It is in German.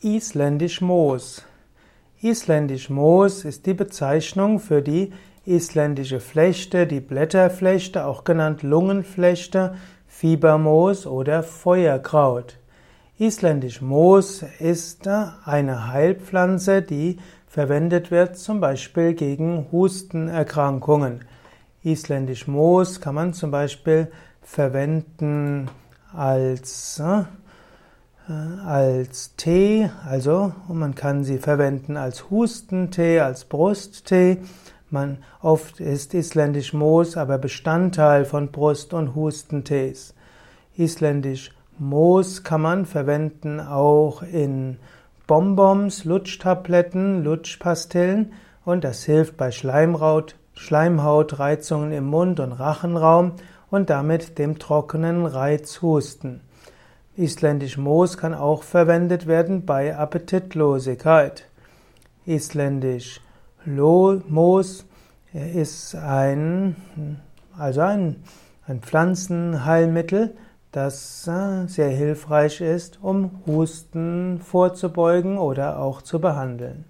Isländisch Moos. Isländisch Moos ist die Bezeichnung für die isländische Flechte, die Blätterflechte, auch genannt Lungenflechte, Fiebermoos oder Feuerkraut. Isländisch Moos ist eine Heilpflanze, die verwendet wird zum Beispiel gegen Hustenerkrankungen. Isländisch Moos kann man zum Beispiel verwenden als äh, als Tee, also man kann sie verwenden als Hustentee, als Brusttee. Man oft ist isländisch Moos aber Bestandteil von Brust- und Hustentees. Isländisch Moos kann man verwenden auch in Bonbons, Lutschtabletten, Lutschpastillen und das hilft bei Schleimhaut, Schleimhautreizungen im Mund- und Rachenraum und damit dem trockenen Reizhusten. Isländisch Moos kann auch verwendet werden bei Appetitlosigkeit. Isländisch Moos ist ein, also ein, ein Pflanzenheilmittel, das äh, sehr hilfreich ist, um Husten vorzubeugen oder auch zu behandeln.